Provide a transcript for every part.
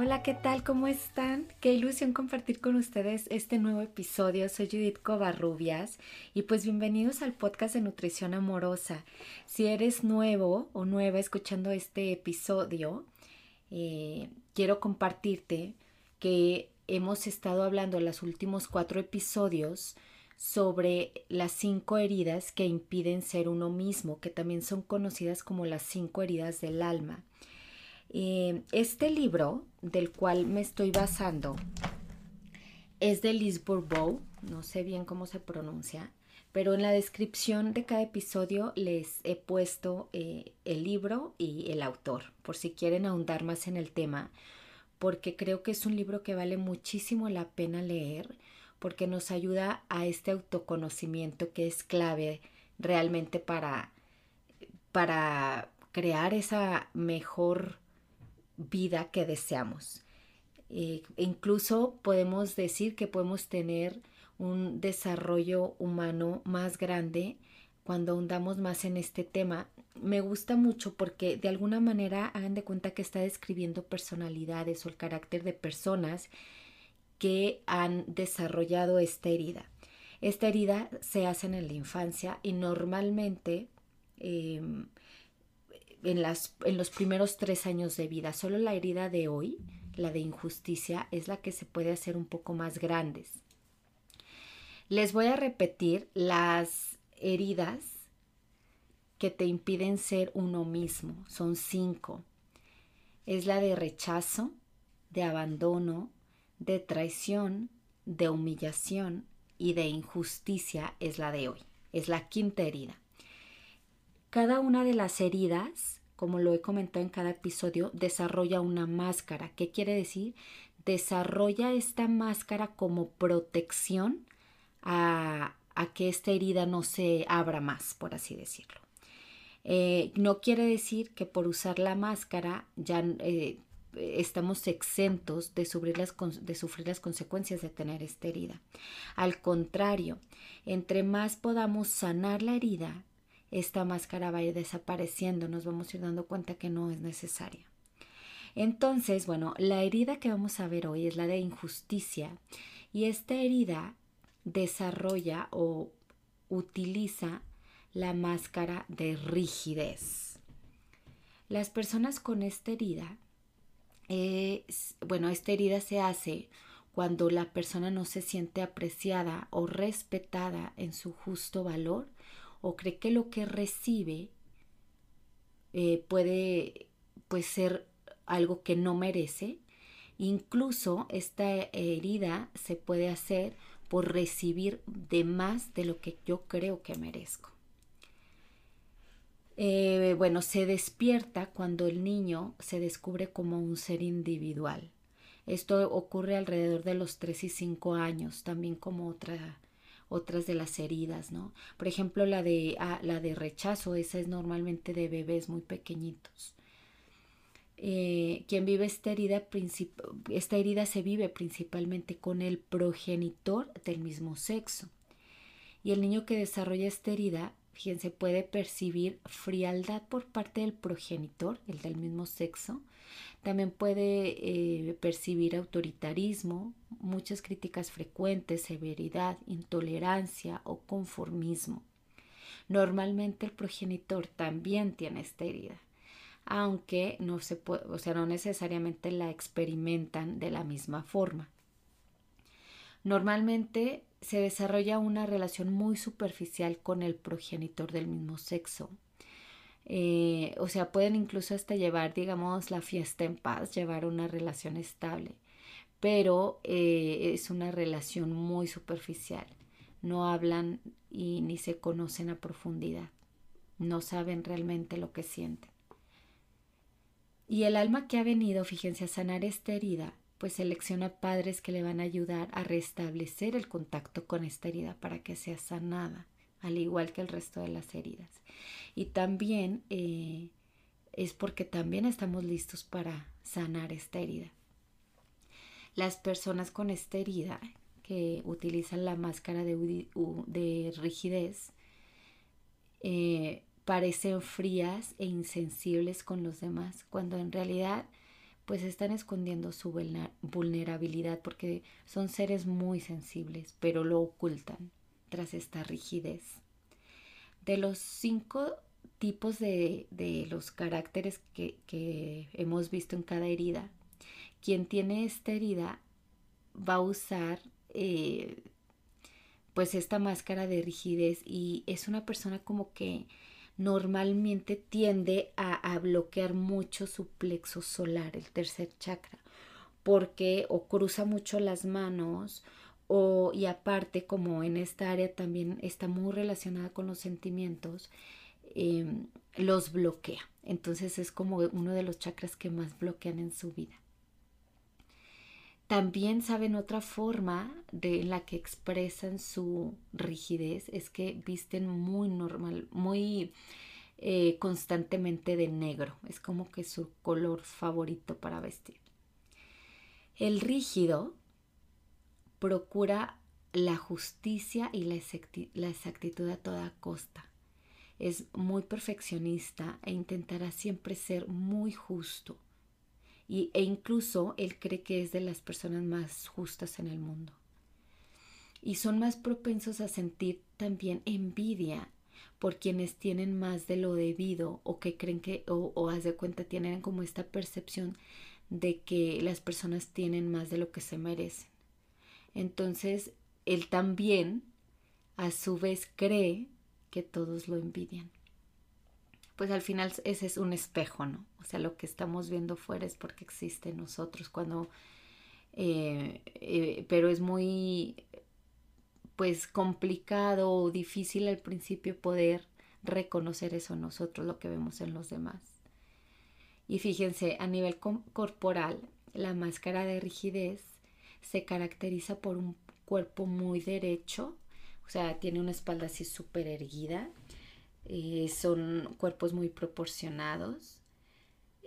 Hola, ¿qué tal? ¿Cómo están? Qué ilusión compartir con ustedes este nuevo episodio. Soy Judith Covarrubias y pues bienvenidos al podcast de Nutrición Amorosa. Si eres nuevo o nueva escuchando este episodio, eh, quiero compartirte que hemos estado hablando en los últimos cuatro episodios sobre las cinco heridas que impiden ser uno mismo, que también son conocidas como las cinco heridas del alma. Eh, este libro del cual me estoy basando es de Liz Bourbeau, no sé bien cómo se pronuncia, pero en la descripción de cada episodio les he puesto eh, el libro y el autor, por si quieren ahondar más en el tema, porque creo que es un libro que vale muchísimo la pena leer, porque nos ayuda a este autoconocimiento que es clave realmente para, para crear esa mejor vida que deseamos. Eh, incluso podemos decir que podemos tener un desarrollo humano más grande cuando ahondamos más en este tema. Me gusta mucho porque de alguna manera hagan de cuenta que está describiendo personalidades o el carácter de personas que han desarrollado esta herida. Esta herida se hace en la infancia y normalmente em, en, los primeros tres años de vida. Solo la herida de hoy, la de injusticia, es la que se puede hacer un poco más grandes. Les voy a repetir las heridas que te impiden ser uno mismo. Son cinco. Es la de rechazo, de abandono, de traición, de humillación y de injusticia es la de hoy. Es la quinta herida. Cada una de las heridas, como lo he comentado en cada episodio, desarrolla una máscara. ¿Qué quiere decir? Desarrolla esta máscara como protección a, que esta herida no se abra más, por así decirlo. Eh, no quiere decir que por usar la máscara ya eh, estamos exentos de sufrir, las, de sufrir las consecuencias de tener esta herida. Al contrario, entre más podamos sanar la herida, esta máscara va a ir desapareciendo, nos vamos a ir dando cuenta que no es necesaria. Entonces, bueno, la herida que vamos a ver hoy es la de injusticia y esta herida desarrolla o utiliza la máscara de rigidez. Las personas con esta herida, bueno, esta herida se hace cuando la persona no se siente apreciada o respetada en su justo valor o cree que lo que recibe eh, puede pues, ser algo que no merece. Incluso esta herida se puede hacer por recibir de más de lo que yo creo que merezco. Eh, bueno, se despierta cuando el niño se descubre como un ser individual. Esto ocurre alrededor de los 3 y 5 años, también como otra otras de las heridas, ¿no? Por ejemplo, la de, ah, la de rechazo, esa es normalmente de bebés muy pequeñitos. Eh, quien vive esta herida, esta herida se vive principalmente con el progenitor del mismo sexo. Y el niño que desarrolla esta herida, fíjense, puede percibir frialdad por parte del progenitor, el del mismo sexo, también puede eh, percibir autoritarismo, muchas críticas frecuentes, severidad, intolerancia o conformismo. Normalmente el progenitor también tiene esta herida, aunque no se puede, o sea, no necesariamente la experimentan de la misma forma. Normalmente se desarrolla una relación muy superficial con el progenitor del mismo sexo, eh, o sea, pueden incluso hasta llevar, digamos, la fiesta en paz, llevar una relación estable, pero eh, es una relación muy superficial. No hablan y ni se conocen a profundidad. No saben realmente lo que sienten. Y el alma que ha venido, fíjense, a sanar esta herida, pues selecciona padres que le van a ayudar a restablecer el contacto con esta herida para que sea sanada al igual que el resto de las heridas. Y también eh, es porque también estamos listos para sanar esta herida. Las personas con esta herida que utilizan la máscara de, rigidez eh, parecen frías e insensibles con los demás, cuando en realidad pues están escondiendo su vulnerabilidad porque son seres muy sensibles, pero lo ocultan tras esta rigidez. De los cinco tipos de, los caracteres que, hemos visto en cada herida, quien tiene esta herida va a usar eh, pues esta máscara de rigidez y es una persona como que normalmente tiende a, a, bloquear mucho su plexo solar, el tercer chakra, porque o cruza mucho las manos o y aparte como en esta área también está muy relacionada con los sentimientos, em, los bloquea. Entonces es como uno de los chakras que más bloquean en su vida. También saben otra forma de la que expresan su rigidez es que visten muy normal, muy eh, constantemente de negro. Es como que su color favorito para vestir. El rígido procura la justicia y la, exactitud a toda costa. Es muy perfeccionista e intentará siempre ser muy justo. Y, e incluso él cree que es de las personas más justas en el mundo. Y son más propensos a sentir también envidia por quienes tienen más de lo debido o que creen que, o, o haz de cuenta, tienen como esta percepción de que las personas tienen más de lo que se merecen. Entonces, él también, a su vez, cree que todos lo envidian. Pues al final ese es un espejo, ¿no? O sea, lo que estamos viendo fuera es porque existe en nosotros cuando... Eh, eh, pero es muy, pues, complicado o difícil al principio poder reconocer eso nosotros, lo que vemos en los demás. Y fíjense, a nivel corporal, la máscara de rigidez se caracteriza por un cuerpo muy derecho, o sea, tiene una espalda así súper erguida, eh, son cuerpos muy proporcionados,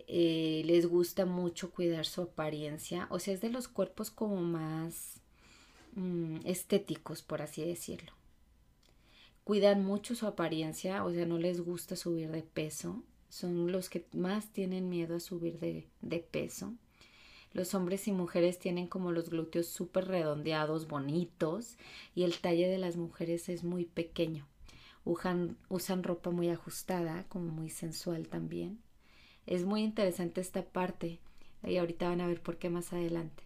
eh, les gusta mucho cuidar su apariencia, o sea, es de los cuerpos como más mm, estéticos, por así decirlo. Cuidan mucho su apariencia, o sea, no les gusta subir de peso, son los que más tienen miedo a subir de, de peso. Los hombres y mujeres tienen como los glúteos súper redondeados, bonitos, y el talle de las mujeres es muy pequeño. Usan, ropa muy ajustada, como muy sensual también. Es muy interesante esta parte, y ahorita van a ver por qué más adelante.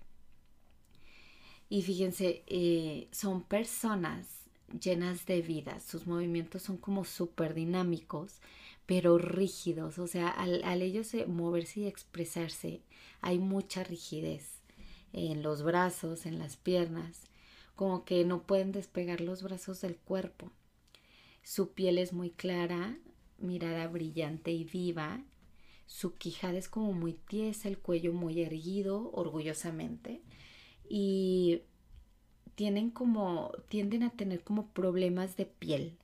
Y fíjense, eh, son personas llenas de vida, sus movimientos son como súper dinámicos, pero rígidos, o sea, al, ellos moverse y expresarse hay mucha rigidez en los brazos, en las piernas, como que no pueden despegar los brazos del cuerpo. Su piel es muy clara, mirada brillante y viva, su quijada es como muy tiesa, el cuello muy erguido, orgullosamente, y tienen como, tienden a tener como problemas de piel.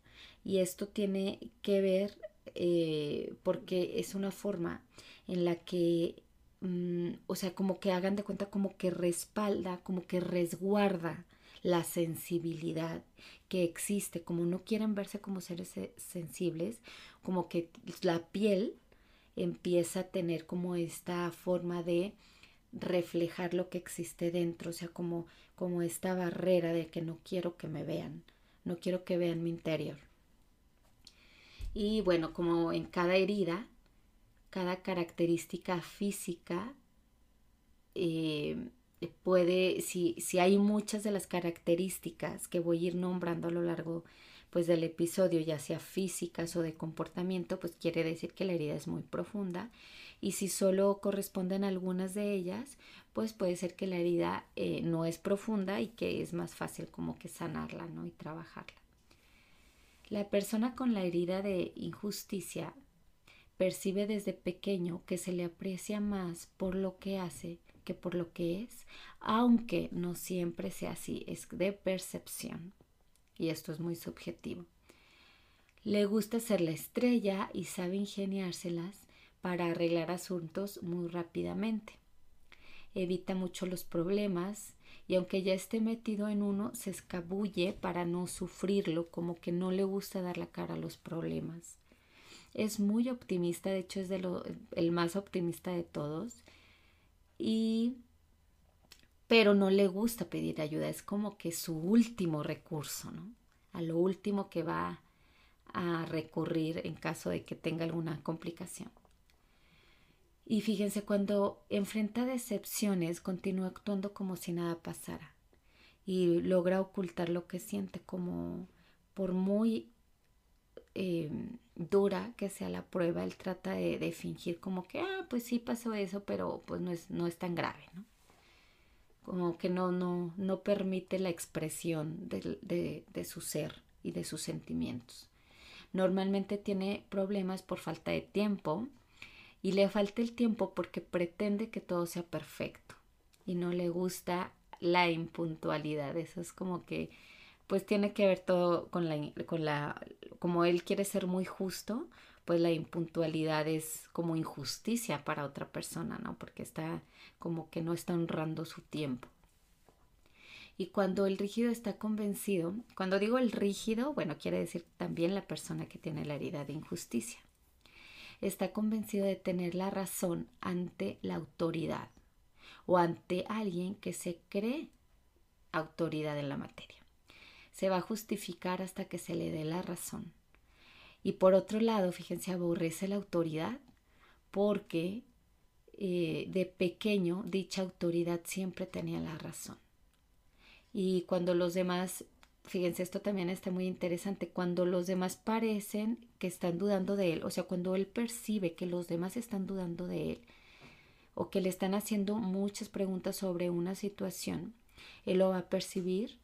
Y esto tiene que ver eh, porque es una forma en la que, mm, o sea, como que hagan de cuenta como que respalda, como que resguarda la sensibilidad que existe, como no quieren verse como seres sensibles, como que la piel empieza a tener como esta forma de reflejar lo que existe dentro, o sea, como, como esta barrera de que no quiero que me vean, no quiero que vean mi interior. Y bueno, como en cada herida, cada característica física eh, puede, si, si hay muchas de las características que voy a ir nombrando a lo largo pues del episodio, ya sea físicas o de comportamiento, pues quiere decir que la herida es muy profunda. Y si solo corresponden algunas de ellas, pues puede ser que la herida eh, no es profunda y que es más fácil como que sanarla, ¿no? Y trabajarla. La persona con la herida de injusticia percibe desde pequeño que se le aprecia más por lo que hace que por lo que es, aunque no siempre sea así, es de percepción. Y esto es muy subjetivo. Le gusta ser la estrella y sabe ingeniárselas para arreglar asuntos muy rápidamente. Evita mucho los problemas y aunque ya esté metido en uno, se escabulle para no sufrirlo, como que no le gusta dar la cara a los problemas. Es muy optimista, de hecho es el más optimista de todos. Y pero no le gusta pedir ayuda, es como que su último recurso, ¿no? A lo último que va a recurrir en caso de que tenga alguna complicación. Y fíjense, cuando enfrenta decepciones, continúa actuando como si nada pasara y logra ocultar lo que siente como por muy eh, dura que sea la prueba, él trata de, fingir como que, ah, pues sí pasó eso, pero pues no es, no es tan grave, ¿no? Como que no, no, no permite la expresión de, de su ser y de sus sentimientos. Normalmente tiene problemas por falta de tiempo, y le falta el tiempo porque pretende que todo sea perfecto y no le gusta la impuntualidad. Eso es como que pues tiene que ver todo con la, con la, como él quiere ser muy justo, pues la impuntualidad es como injusticia para otra persona, ¿no? Porque está como que no está honrando su tiempo. Y cuando el rígido está convencido, cuando digo el rígido, bueno, quiere decir también la persona que tiene la herida de injusticia está convencido de tener la razón ante la autoridad o ante alguien que se cree autoridad en la materia. Se va a justificar hasta que se le dé la razón. Y por otro lado, fíjense, aborrece la autoridad porque eh, de pequeño dicha autoridad siempre tenía la razón. Y cuando los demás fíjense, esto también está muy interesante, cuando los demás parecen que están dudando de él, o sea, cuando él percibe que los demás están dudando de él o que le están haciendo muchas preguntas sobre una situación, él lo va a percibir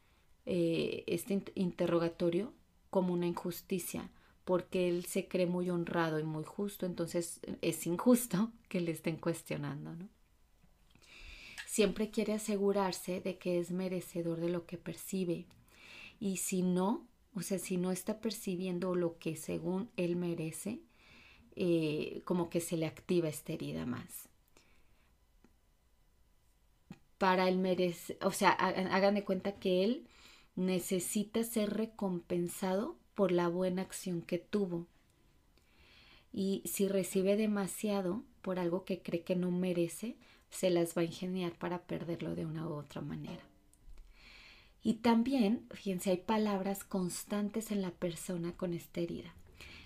eh, este interrogatorio como una injusticia, porque él se cree muy honrado y muy justo, entonces es injusto que le estén cuestionando, ¿no? Siempre quiere asegurarse de que es merecedor de lo que percibe, y si no, o sea, si no está percibiendo lo que según él merece, eh, como que se le activa esta herida más. Para él merece, o sea, hagan de cuenta que él necesita ser recompensado por la buena acción que tuvo. Y si recibe demasiado por algo que cree que no merece, se las va a ingeniar para perderlo de una u otra manera. Y también, fíjense, hay palabras constantes en la persona con esta herida.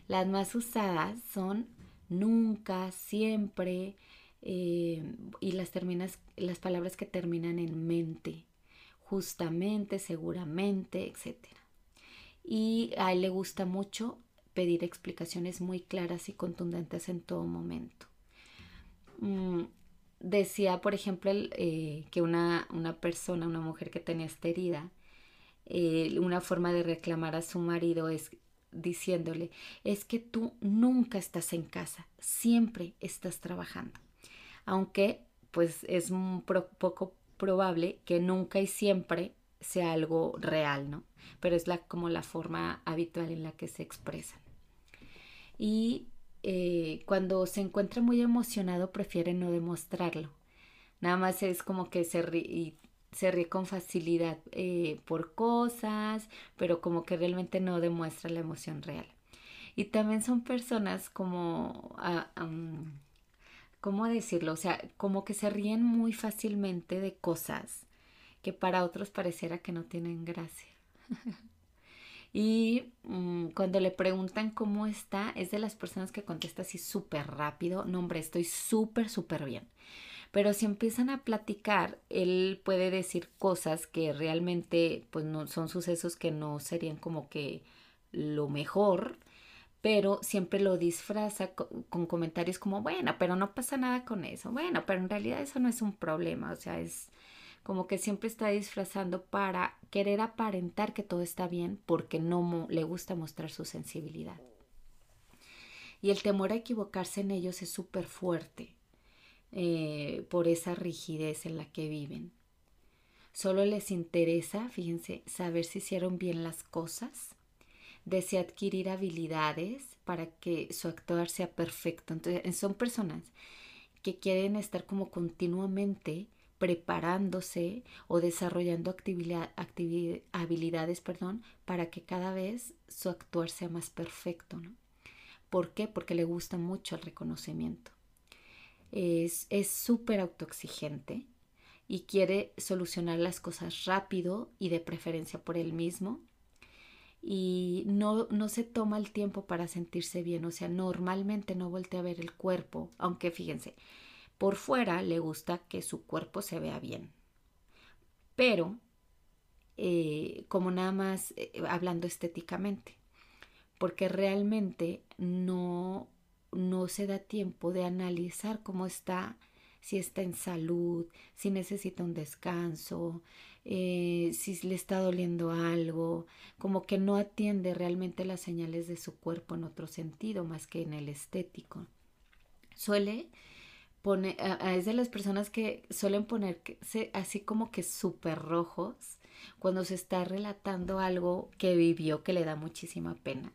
Las más usadas son nunca, siempre, eh, y las, terminas, las palabras que terminan en mente, justamente, seguramente, etc. Y a él le gusta mucho pedir explicaciones muy claras y contundentes en todo momento. Mm, decía, por ejemplo, eh, que una, una, persona, una mujer que tenía esta herida, eh, una forma de reclamar a su marido es diciéndole, es que tú nunca estás en casa, siempre estás trabajando. Aunque, pues es un poco probable que nunca y siempre sea algo real, ¿no? Pero es la, como la forma habitual en la que se expresan. Y eh, cuando se encuentra muy emocionado prefiere no demostrarlo. Nada más es como que se ríe, con facilidad eh, por cosas, pero como que realmente no demuestra la emoción real. Y también son personas como, ah, ¿cómo decirlo? O sea, como que se ríen muy fácilmente de cosas que para otros pareciera que no tienen gracia. Y mm, cuando le preguntan cómo está, es de las personas que contesta así súper rápido. No, hombre, estoy súper, súper bien. Pero si empiezan a platicar, él puede decir cosas que realmente pues no son sucesos que no serían como que lo mejor, pero siempre lo disfraza con, comentarios como, bueno, pero no pasa nada con eso, bueno, pero en realidad eso no es un problema, o sea, es como que siempre está disfrazando para querer aparentar que todo está bien porque no le gusta mostrar su sensibilidad. Y el temor a equivocarse en ellos es súper fuerte eh, por esa rigidez en la que viven. Solo les interesa, fíjense, saber si hicieron bien las cosas. Desea adquirir habilidades para que su actuar sea perfecto. Entonces, son personas que quieren estar como continuamente preparándose o desarrollando habilidades perdón, para que cada vez su actuar sea más perfecto. ¿no? ¿Por qué? Porque le gusta mucho el reconocimiento. Es súper autoexigente y quiere solucionar las cosas rápido y de preferencia por él mismo y no, no se toma el tiempo para sentirse bien, o sea, normalmente no voltea a ver el cuerpo, aunque fíjense, por fuera le gusta que su cuerpo se vea bien, pero eh, como nada más eh, hablando estéticamente, porque realmente no, no se da tiempo de analizar cómo está, si está en salud, si necesita un descanso, eh, si le está doliendo algo, como que no atiende realmente las señales de su cuerpo en otro sentido más que en el estético. Suele poner, es de las personas que suelen ponerse así como que súper rojos cuando se está relatando algo que vivió que le da muchísima pena.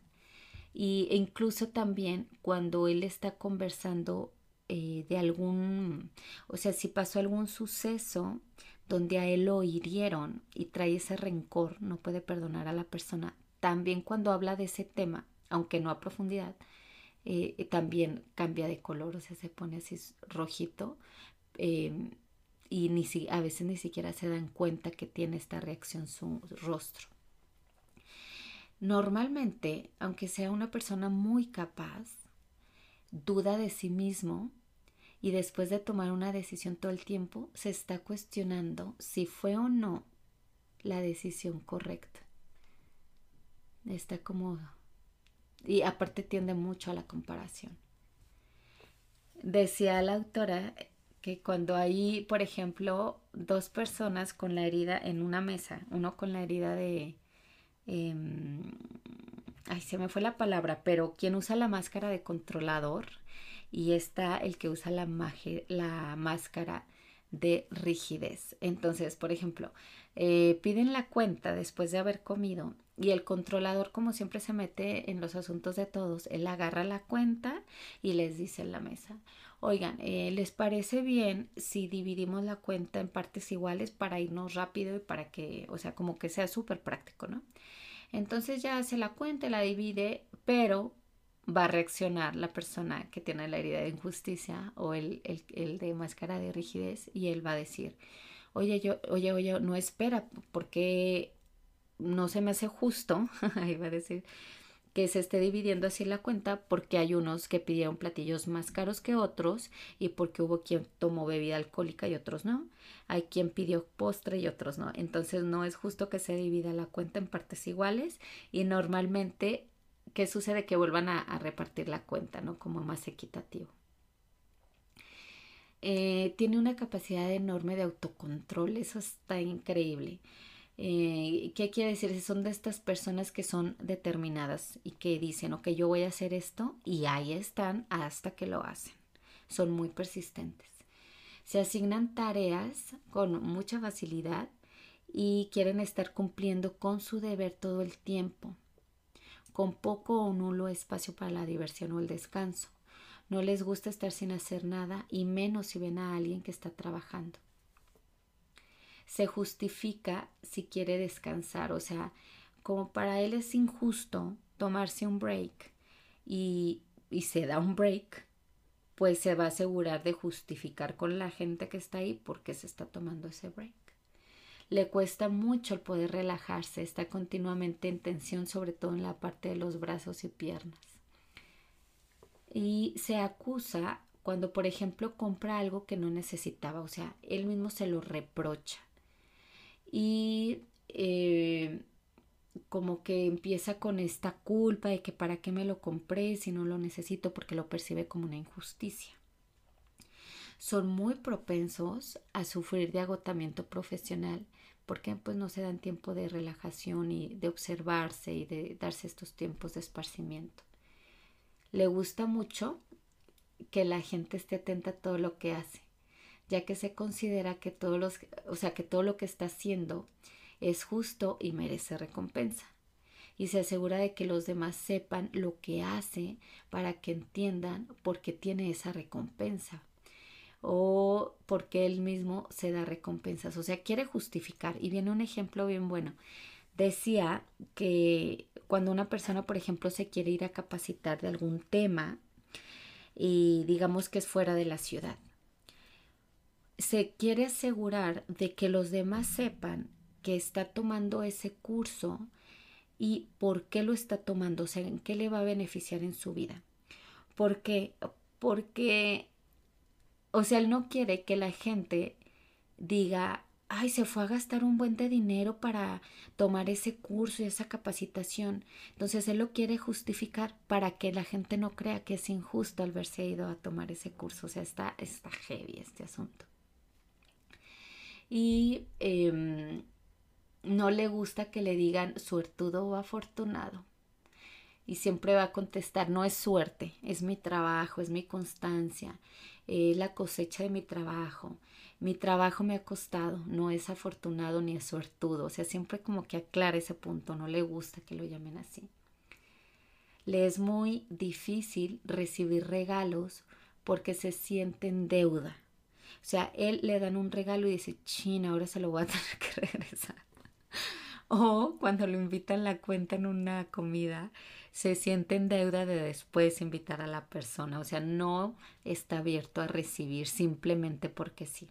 Y, e incluso también cuando él está conversando eh, de algún, o sea, si pasó algún suceso donde a él lo hirieron y trae ese rencor, no puede perdonar a la persona. También cuando habla de ese tema, aunque no a profundidad, eh, también cambia de color, o sea, se pone así rojito em, y ni si, a veces ni siquiera se dan cuenta que tiene esta reacción su rostro. Normalmente, aunque sea una persona muy capaz, duda de sí mismo y después de tomar una decisión todo el tiempo se está cuestionando si fue o no la decisión correcta. Está como... Y aparte tiende mucho a la comparación. Decía la autora que cuando hay, por ejemplo, dos personas con la herida en una mesa, uno con la herida de... Em, ay, se me fue la palabra, pero quien usa la máscara de controlador y está el que usa la, la máscara de rigidez. Entonces, por ejemplo, eh, piden la cuenta después de haber comido y el controlador, como siempre se mete en los asuntos de todos, él agarra la cuenta y les dice en la mesa, oigan, eh, ¿les parece bien si dividimos la cuenta en partes iguales para irnos rápido y para que, o sea, como que sea súper práctico, ¿no? Entonces ya hace la cuenta, la divide, pero va a reaccionar la persona que tiene la herida de injusticia o el, el, de máscara de rigidez y él va a decir, oye, yo, oye, oye, no espera, porque no se me hace justo, ahí va a decir, que se esté dividiendo así la cuenta porque hay unos que pidieron platillos más caros que otros y porque hubo quien tomó bebida alcohólica y otros no. Hay quien pidió postre y otros no. Entonces no es justo que se divida la cuenta en partes iguales y normalmente ¿qué sucede? Que vuelvan a, repartir la cuenta, ¿no? Como más equitativo. Eh, tiene una capacidad enorme de autocontrol, eso está increíble. Eh, ¿Qué quiere decir? Son de estas personas que son determinadas y que dicen, ok, yo voy a hacer esto y ahí están hasta que lo hacen. Son muy persistentes. Se asignan tareas con mucha facilidad y quieren estar cumpliendo con su deber todo el tiempo con poco o nulo espacio para la diversión o el descanso. No les gusta estar sin hacer nada y menos si ven a alguien que está trabajando. Se justifica si quiere descansar, o sea, como para él es injusto tomarse un break y, y se da un break, pues se va a asegurar de justificar con la gente que está ahí porque se está tomando ese break le cuesta mucho el poder relajarse, está continuamente en tensión, sobre todo en la parte de los brazos y piernas. Y se acusa cuando, por ejemplo, compra algo que no necesitaba, o sea, él mismo se lo reprocha. Y eh, como que empieza con esta culpa de que para qué me lo compré si no lo necesito porque lo percibe como una injusticia son muy propensos a sufrir de agotamiento profesional porque pues no se dan tiempo de relajación y de observarse y de darse estos tiempos de esparcimiento. Le gusta mucho que la gente esté atenta a todo lo que hace, ya que se considera que los, o sea, que todo lo que está haciendo es justo y merece recompensa. y se asegura de que los demás sepan lo que hace para que entiendan por qué tiene esa recompensa o porque él mismo se da recompensas. O sea, quiere justificar. Y viene un ejemplo bien bueno. Decía que cuando una persona, por ejemplo, se quiere ir a capacitar de algún tema y digamos que es fuera de la ciudad, se quiere asegurar de que los demás sepan que está tomando ese curso y por qué lo está tomando, o sea, en qué le va a beneficiar en su vida. ¿Por qué? Porque, o sea, él no quiere que la gente diga, ay, se fue a gastar un buen de dinero para tomar ese curso y esa capacitación. Entonces él lo quiere justificar para que la gente no crea que es injusto al verse ido a tomar ese curso. O sea, está, está heavy este asunto. Y em, no le gusta que le digan suertudo o afortunado. Y siempre va a contestar, no es suerte, es mi trabajo, es mi constancia, es la cosecha de mi trabajo. Mi trabajo me ha costado, no es afortunado ni es suertudo. O sea, siempre como que aclara ese punto, no le gusta que lo llamen así. Le es muy difícil recibir regalos porque se siente en deuda. O sea, él le dan un regalo y dice, china, ahora se lo voy a tener que regresar. O cuando lo invitan la cuenta en una comida, se siente en deuda de después invitar a la persona. O sea, no está abierto a recibir simplemente porque sí.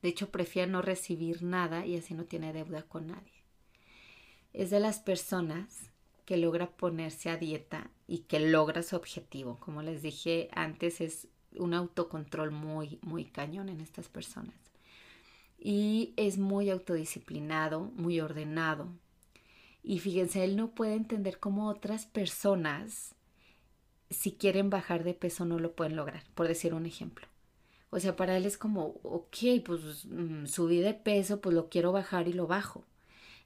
De hecho, prefiere no recibir nada y así no tiene deuda con nadie. Es de las personas que logra ponerse a dieta y que logra su objetivo. Como les dije antes, es un autocontrol muy, muy cañón en estas personas y es muy autodisciplinado, muy ordenado. Y fíjense, él no puede entender cómo otras personas, si quieren bajar de peso, no lo pueden lograr, por decir un ejemplo. O sea, para él es como, ok, pues mm, subí de peso, pues lo quiero bajar y lo bajo.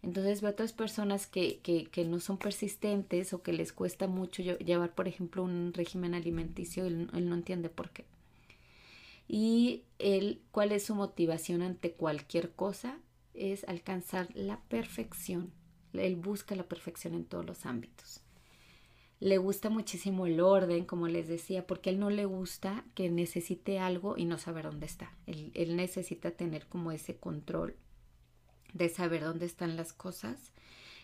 Entonces ve otras personas que, que, que, no son persistentes o que les cuesta mucho llevar, por ejemplo, un régimen alimenticio, él no entiende por qué y él, cuál es su motivación ante cualquier cosa, es alcanzar la perfección. Él busca la perfección en todos los ámbitos. Le gusta muchísimo el orden, como les decía, porque él no le gusta que necesite algo y no saber dónde está. Él, él necesita tener como ese control de saber dónde están las cosas.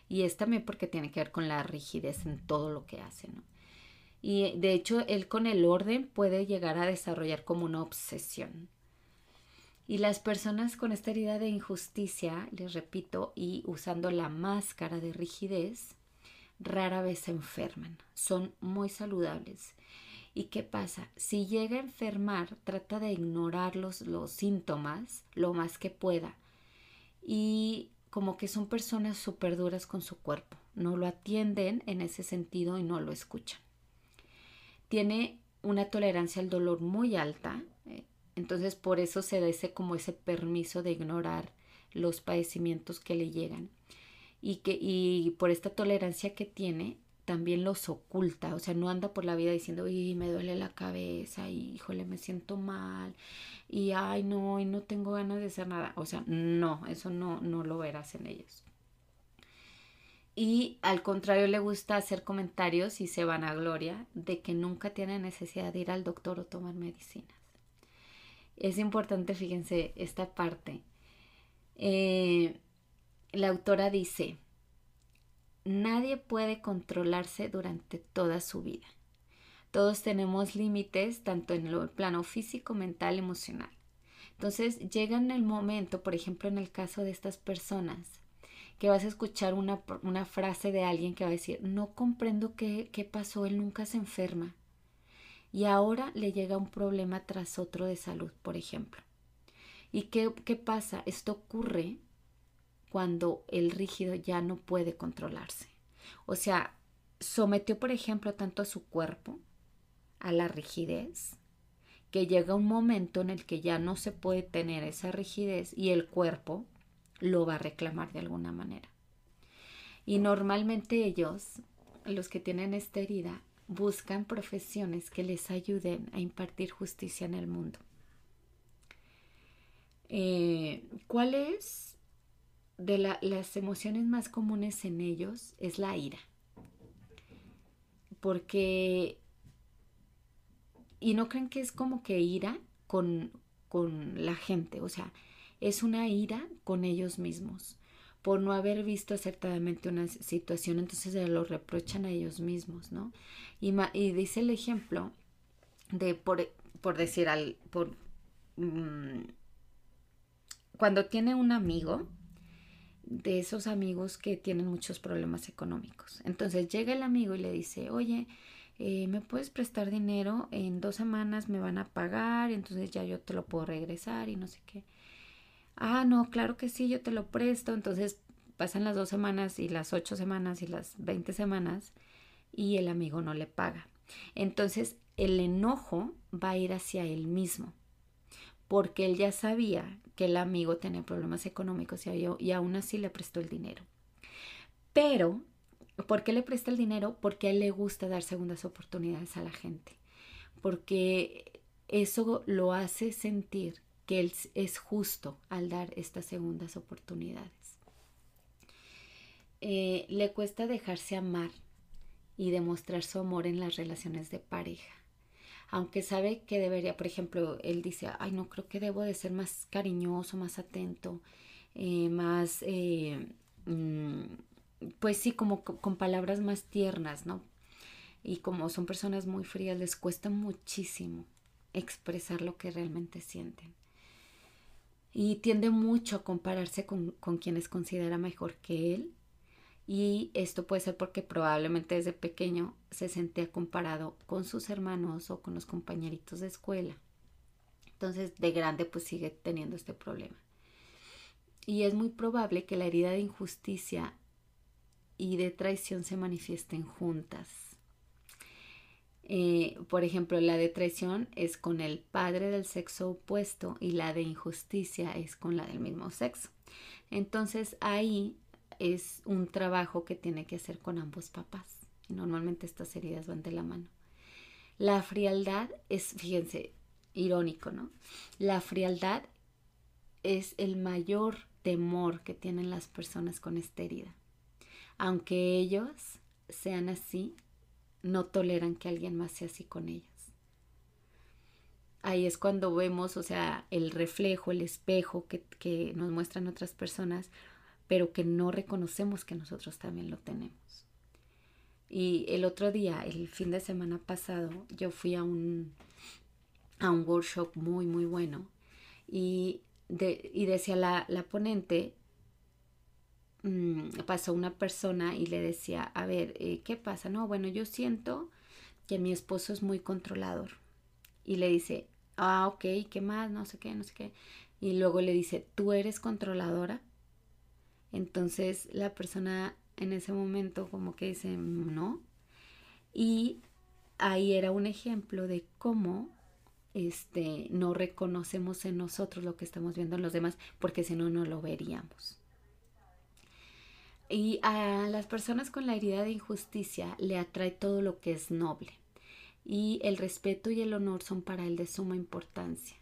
Y es también porque tiene que ver con la rigidez en todo lo que hace, ¿no? y de hecho él con el orden puede llegar a desarrollar como una obsesión. Y las personas con esta herida de injusticia, les repito, y usando la máscara de rigidez, rara vez se enferman, son muy saludables. ¿Y qué pasa? Si llega a enfermar, trata de ignorar los, los síntomas lo más que pueda. Y como que son personas súper duras con su cuerpo, no lo atienden en ese sentido y no lo escuchan tiene una tolerancia al dolor muy alta, entonces por eso se da ese como ese permiso de ignorar los padecimientos que le llegan y que y por esta tolerancia que tiene también los oculta, o sea, no anda por la vida diciendo, y me duele la cabeza, y híjole, me siento mal, y ay, no, y no tengo ganas de hacer nada. O sea, no, eso no, no lo verás en ellos y al contrario le gusta hacer comentarios y se van a gloria de que nunca tiene necesidad de ir al doctor o tomar medicinas. Es importante, fíjense, esta parte. Eh, la autora dice, nadie puede controlarse durante toda su vida. Todos tenemos límites tanto en el plano físico, mental, emocional. Entonces llega en el momento, por ejemplo, en el caso de estas personas, que vas a escuchar una, frase de alguien que va a decir, no comprendo qué, qué pasó, él nunca se enferma. Y ahora le llega un problema tras otro de salud, por ejemplo. ¿Y qué, qué pasa? Esto ocurre cuando el rígido ya no puede controlarse. O sea, sometió, por ejemplo, tanto a su cuerpo a la rigidez, que llega un momento en el que ya no se puede tener esa rigidez y el cuerpo lo va a reclamar de alguna manera. Y normalmente ellos, los que tienen esta herida, buscan profesiones que les ayuden a impartir justicia en el mundo. Eh, ¿Cuál es de las emociones más comunes en ellos es la ira. Porque, y no creen que es como que ira con, con la gente, o sea, es una ira con ellos mismos por no haber visto acertadamente una situación, entonces se lo reprochan a ellos mismos, ¿no? Y, dice el ejemplo de, por, por decir, al, por, mm, cuando tiene un amigo, de esos amigos que tienen muchos problemas económicos. Entonces llega el amigo y le dice, oye, eh, ¿me puedes prestar dinero? En dos semanas me van a pagar, entonces ya yo te lo puedo regresar y no sé qué. Ah, no, claro que sí, yo te lo presto. Entonces pasan las dos semanas y las ocho semanas y las veinte semanas y el amigo no le paga. Entonces el enojo va a ir hacia él mismo porque él ya sabía que el amigo tenía problemas económicos y, y aún así le prestó el dinero. Pero, ¿por qué le presta el dinero? Porque a él le gusta dar segundas oportunidades a la gente. Porque eso lo hace sentir que él es justo al dar estas segundas oportunidades. Eh, le cuesta dejarse amar y demostrar su amor en las relaciones de pareja aunque sabe que debería, por ejemplo, él dice, ay, no, creo que debo de ser más cariñoso, más atento, eh, más, eh, mm, pues sí, como con palabras más tiernas, ¿no? Y como son personas muy frías, les cuesta muchísimo expresar lo que realmente sienten. Y tiende mucho a compararse con, con quienes considera mejor que él y esto puede ser porque probablemente desde pequeño se sentía comparado con sus hermanos o con los compañeritos de escuela. Entonces de grande pues sigue teniendo este problema. Y es muy probable que la herida de injusticia y de traición se manifiesten juntas. Eh, por ejemplo, la de traición es con el padre del sexo opuesto y la de injusticia es con la del mismo sexo. Entonces ahí es un trabajo que tiene que hacer con ambos papás. Normalmente estas heridas van de la mano. La frialdad es, fíjense, irónico, ¿no? La frialdad es el mayor temor que tienen las personas con esta herida. Aunque ellos sean así, no toleran que alguien más sea así con ellos. Ahí es cuando vemos, o sea, el reflejo, el espejo que, nos muestran otras personas, pero que no reconocemos que nosotros también lo tenemos. Y el otro día, el fin de semana pasado, yo fui a un, a un workshop muy, muy bueno y, y decía la, la ponente, mm, pasó una persona y le decía, a ver, eh, ¿qué pasa? No, bueno, yo siento que mi esposo es muy controlador. Y le dice, ah, ok, ¿qué más? No sé qué, no sé qué. Y luego le dice, ¿tú eres controladora? Entonces la persona en ese momento como que dice no. Y ahí era un ejemplo de cómo este, no reconocemos en nosotros lo que estamos viendo en los demás, porque si no, no lo veríamos. Y a las personas con la herida de injusticia le atrae todo lo que es noble. Y el respeto y el honor son para él de suma importancia.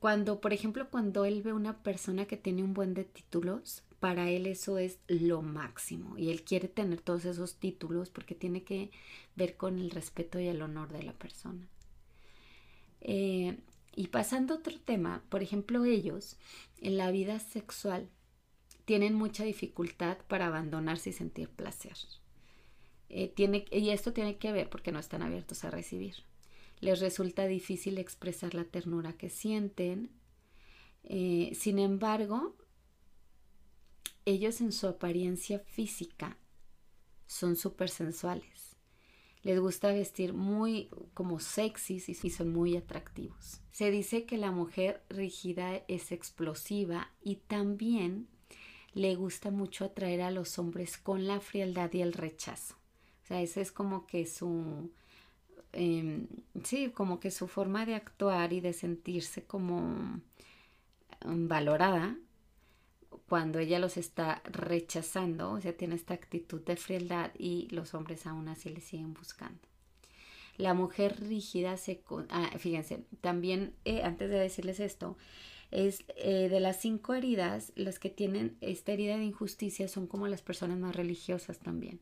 Cuando, por ejemplo, cuando él ve una persona que tiene un buen de títulos, para él eso es lo máximo y él quiere tener todos esos títulos porque tiene que ver con el respeto y el honor de la persona. Eh, y pasando a otro tema, por ejemplo, ellos en la vida sexual tienen mucha dificultad para abandonarse y sentir placer. Eh, tiene, y esto tiene que ver porque no están abiertos a recibir les resulta difícil expresar la ternura que sienten. Eh, sin embargo, ellos en su apariencia física son súper sensuales. Les gusta vestir muy como sexys y son muy atractivos. Se dice que la mujer rígida es explosiva y también le gusta mucho atraer a los hombres con la frialdad y el rechazo. O sea, ese es como que su, Em, sí, como que su forma de actuar y de sentirse como em, valorada cuando ella los está rechazando, o sea, tiene esta actitud de frialdad y los hombres aún así le siguen buscando. La mujer rígida se... Ah, fíjense, también eh, antes de decirles esto, es eh, de las cinco heridas, las que tienen esta herida de injusticia son como las personas más religiosas también.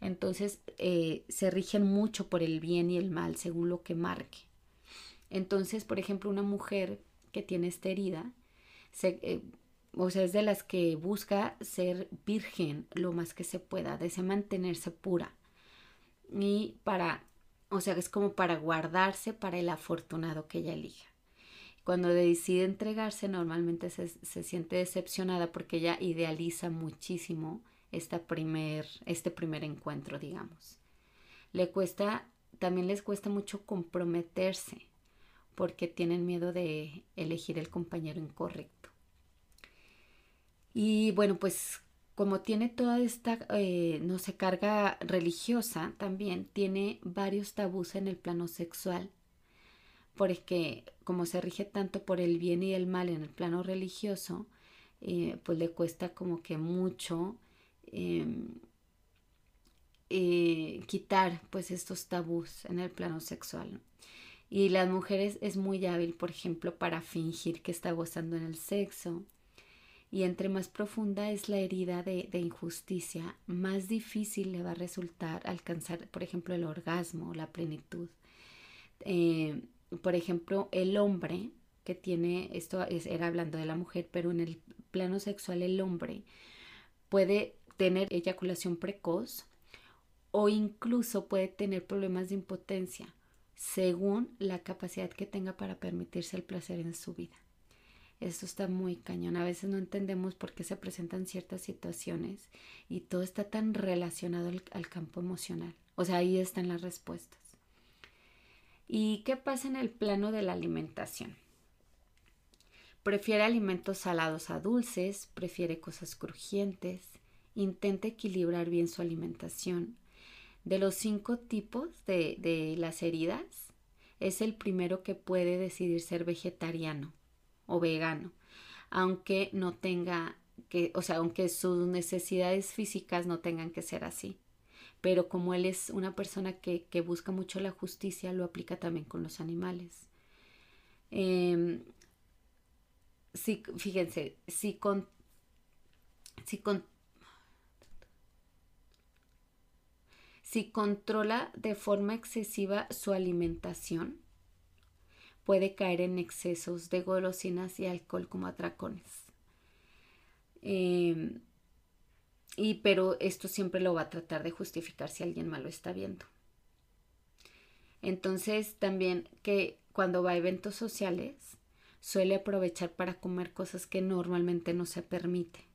Entonces eh, se rigen mucho por el bien y el mal según lo que marque. Entonces, por ejemplo, una mujer que tiene esta herida, eh, o sea, es de las que busca ser virgen lo más que se pueda, desea mantenerse pura. Y para, o sea, es como para guardarse para el afortunado que ella elija. Cuando decide entregarse, normalmente se, siente decepcionada porque ella idealiza muchísimo esta primer, este primer encuentro, digamos. Le cuesta, también les cuesta mucho comprometerse porque tienen miedo de elegir el compañero incorrecto. Y bueno, pues como tiene toda esta, eh, no sé, carga religiosa, también tiene varios tabús en el plano sexual porque como se rige tanto por el bien y el mal en el plano religioso, eh, pues le cuesta como que mucho em, eh, quitar pues estos tabús en el plano sexual. Y las mujeres es muy hábil, por ejemplo, para fingir que está gozando en el sexo. Y entre más profunda es la herida de, injusticia, más difícil le va a resultar alcanzar, por ejemplo, el orgasmo, la plenitud. Eh, por ejemplo, el hombre que tiene, esto era hablando de la mujer, pero en el plano sexual el hombre puede tener eyaculación precoz o incluso puede tener problemas de impotencia según la capacidad que tenga para permitirse el placer en su vida. Esto está muy cañón. A veces no entendemos por qué se presentan ciertas situaciones y todo está tan relacionado al, al campo emocional. O sea, ahí están las respuestas. ¿Y qué pasa en el plano de la alimentación? Prefiere alimentos salados a dulces, prefiere cosas crujientes, intenta equilibrar bien su alimentación. De los cinco tipos de, las heridas, es el primero que puede decidir ser vegetariano o vegano, aunque no tenga que, o sea, aunque sus necesidades físicas no tengan que ser así pero como él es una persona que, busca mucho la justicia, lo aplica también con los animales. Eh, fíjense, si con, si con si controla de forma excesiva su alimentación, puede caer en excesos de golosinas y alcohol como atracones. Eh, y pero esto siempre lo va a tratar de justificar si alguien más lo está viendo. Entonces también que cuando va a eventos sociales suele aprovechar para comer cosas que normalmente no se permite.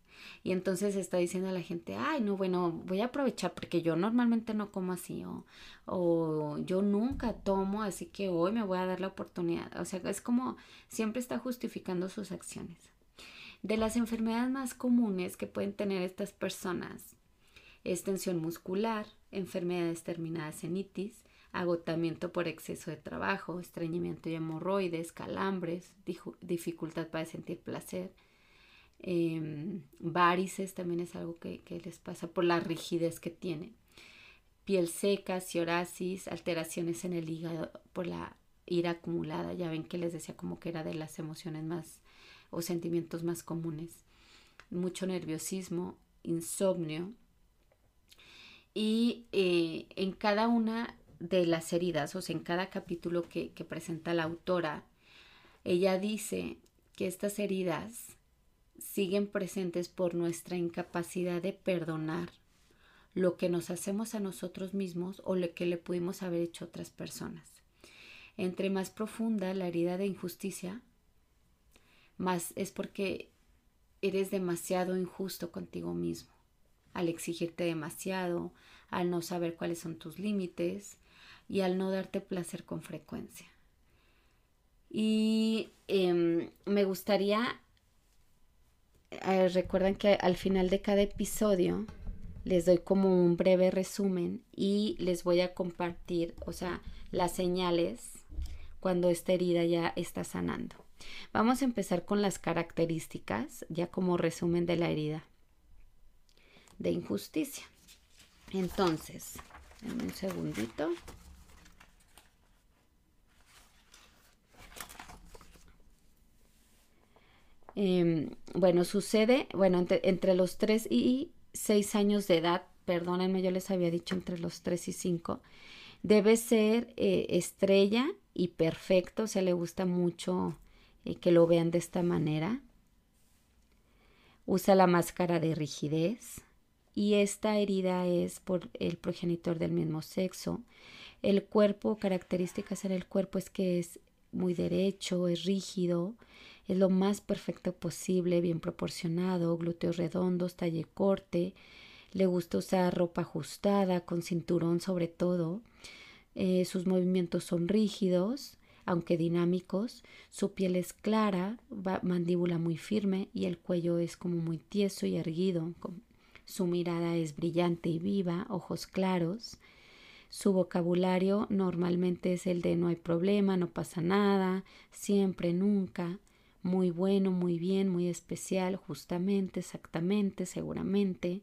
Y entonces está diciendo a la gente, ay, no, bueno, voy a aprovechar porque yo normalmente no como así o, o yo nunca tomo, así que hoy me voy a dar la oportunidad. O sea, es como siempre está justificando sus acciones. De las enfermedades más comunes que pueden tener estas personas es tensión muscular, enfermedades terminadas en itis, agotamiento por exceso de trabajo, estreñimiento y hemorroides, calambres, dificultad para sentir placer. Eh, varices también es algo que, que, les pasa por la rigidez que tienen. Piel seca, psoriasis, alteraciones en el hígado por la ira acumulada. Ya ven que les decía como que era de las emociones más o sentimientos más comunes. Mucho nerviosismo, insomnio. Y eh, en cada una de las heridas, o sea, en cada capítulo que, que presenta la autora, ella dice que estas heridas siguen presentes por nuestra incapacidad de perdonar lo que nos hacemos a nosotros mismos o lo que le pudimos haber hecho a otras personas. Entre más profunda la herida de injusticia, es porque eres demasiado injusto contigo mismo, al exigirte demasiado, al no saber cuáles son tus límites y al no darte placer con frecuencia. Y em, me gustaría, eh, recuerdan que al final de cada episodio les doy como un breve resumen y les voy a compartir, o sea, las señales cuando esta herida ya está sanando. Vamos a empezar con las características, ya como resumen de la herida de injusticia. Entonces, en un segundito. Em, bueno, sucede, bueno, entre, los 3 y 6 años de edad, perdónenme, yo les había dicho entre los 3 y 5, debe ser eh, estrella y perfecto, o sea, le gusta mucho que lo vean de esta manera. Usa la máscara de rigidez y esta herida es por el progenitor del mismo sexo. El cuerpo, características en el cuerpo es que es muy derecho, es rígido, es lo más perfecto posible, bien proporcionado, glúteos redondos, talle corte, le gusta usar ropa ajustada, con cinturón sobre todo, eh, sus movimientos son rígidos, aunque dinámicos, su piel es clara, mandíbula muy firme y el cuello es como muy tieso y erguido, su mirada es brillante y viva, ojos claros, su vocabulario normalmente es el de no hay problema, no pasa nada, siempre, nunca, muy bueno, muy bien, muy especial, justamente, exactamente, seguramente.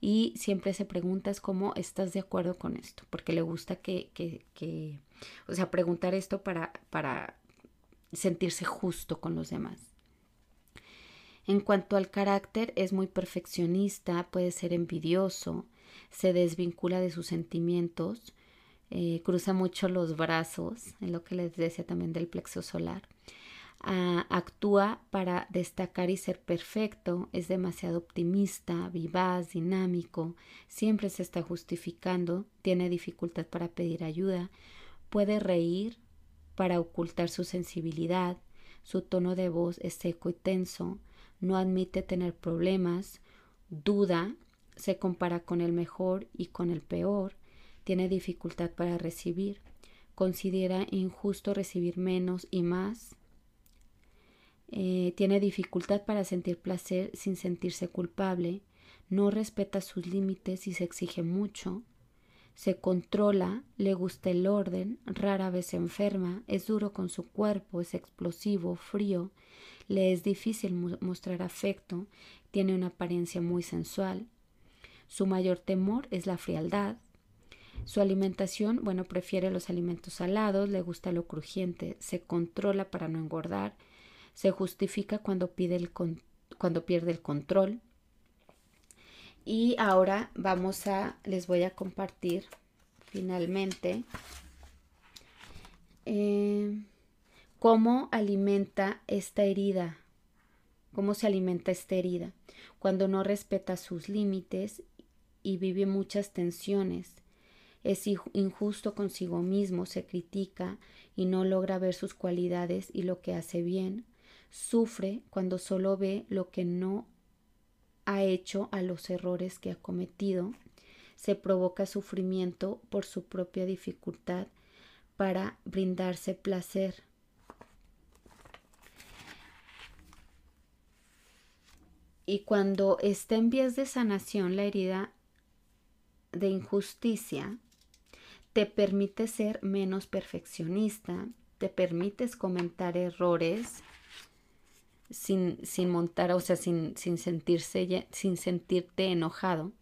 Y siempre se pregunta es cómo estás de acuerdo con esto, porque le gusta que, que, que o sea, preguntar esto para, para sentirse justo con los demás. En cuanto al carácter, es muy perfeccionista, puede ser envidioso, se desvincula de sus sentimientos, eh, cruza mucho los brazos, en lo que les decía también del plexo solar actúa para destacar y ser perfecto, es demasiado optimista, vivaz, dinámico, siempre se está justificando, tiene dificultad para pedir ayuda, puede reír para ocultar su sensibilidad, su tono de voz es seco y tenso, no admite tener problemas, duda, se compara con el mejor y con el peor, tiene dificultad para recibir, considera injusto recibir menos y más, eh, tiene dificultad para sentir placer sin sentirse culpable, no respeta sus límites y se exige mucho, se controla, le gusta el orden, rara vez se enferma, es duro con su cuerpo, es explosivo, frío, le es difícil mostrar afecto, tiene una apariencia muy sensual. Su mayor temor es la frialdad. Su alimentación, bueno, prefiere los alimentos salados, le gusta lo crujiente, se controla para no engordar, se justifica cuando, pide el cuando pierde el control. Y ahora vamos a, les voy a compartir finalmente eh, cómo alimenta esta herida, cómo se alimenta esta herida, cuando no respeta sus límites y vive muchas tensiones. Es injusto consigo mismo, se critica y no logra ver sus cualidades y lo que hace bien sufre cuando solo ve lo que no ha hecho a los errores que ha cometido, se provoca sufrimiento por su propia dificultad para brindarse placer. Y cuando está en vías de sanación la herida de injusticia, te permite ser menos perfeccionista, te permites comentar errores sin, sin montar, o sea, sin, sin, sentirse, sin sentirte enojado.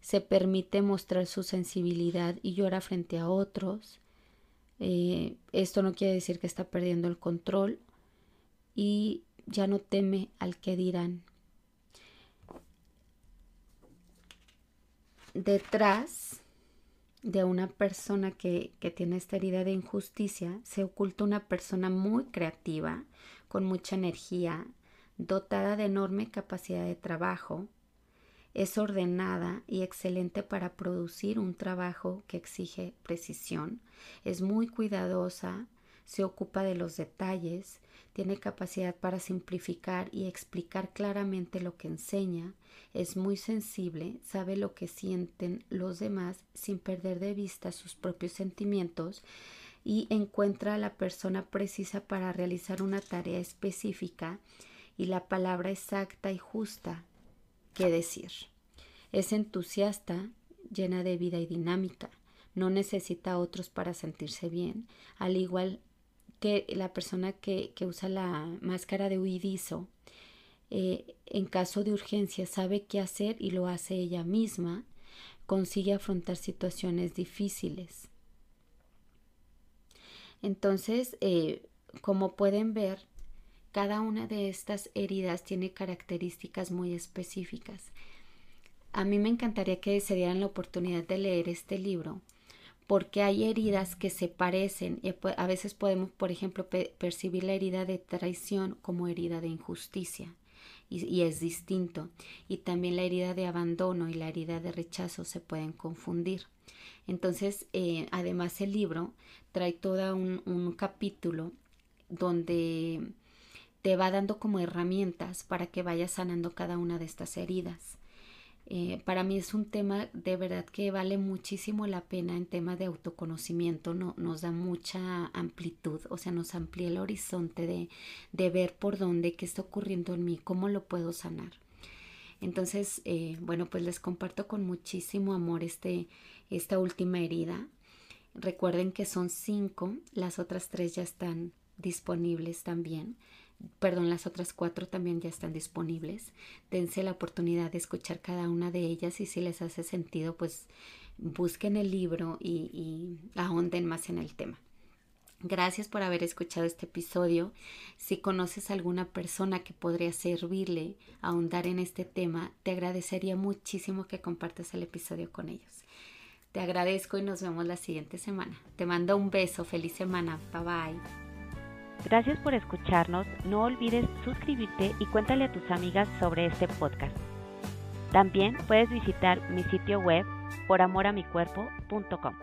Se permite mostrar su sensibilidad y llora frente a otros. Eh, esto no quiere decir que está perdiendo el control y ya no teme al que dirán. Detrás de una persona que, que, tiene esta herida de injusticia se oculta una persona muy creativa, con mucha energía, dotada de enorme capacidad de trabajo, es ordenada y excelente para producir un trabajo que exige precisión, es muy cuidadosa, se ocupa de los detalles, tiene capacidad para simplificar y explicar claramente lo que enseña, es muy sensible, sabe lo que sienten los demás sin perder de vista sus propios sentimientos y encuentra a la persona precisa para realizar una tarea específica y la palabra exacta y justa que decir. Es entusiasta, llena de vida y dinámica, no necesita a otros para sentirse bien, al igual que la persona que, usa la máscara de huidizo, eh, en caso de urgencia sabe qué hacer y lo hace ella misma, consigue afrontar situaciones difíciles. Entonces, eh, como pueden ver, cada una de estas heridas tiene características muy específicas. A mí me encantaría que se dieran la oportunidad de leer este libro porque hay heridas que se parecen y a veces podemos, por ejemplo, percibir la herida de traición como herida de injusticia y, es distinto. Y también la herida de abandono y la herida de rechazo se pueden confundir. Entonces, eh, además el libro trae todo un, un capítulo donde te va dando como herramientas para que vayas sanando cada una de estas heridas. Eh, para mí es un tema de verdad que vale muchísimo la pena en tema de autoconocimiento, no, nos da mucha amplitud, o sea, nos amplía el horizonte de, de ver por dónde, qué está ocurriendo en mí, cómo lo puedo sanar. Entonces, eh, bueno, pues les comparto con muchísimo amor este, esta última herida. Recuerden que son cinco, las otras tres ya están disponibles también perdón, las otras cuatro también ya están disponibles. Dense la oportunidad de escuchar cada una de ellas y si les hace sentido, pues busquen el libro y, ahonden más en el tema. Gracias por haber escuchado este episodio. Si conoces a alguna persona que podría servirle a ahondar en este tema, te agradecería muchísimo que compartas el episodio con ellos. Te agradezco y nos vemos la siguiente semana. Te mando un beso. Feliz semana. Bye bye. Gracias por escucharnos. No olvides suscribirte y cuéntale a tus amigas sobre este podcast. También puedes visitar mi sitio web poramoramicuerpo.com.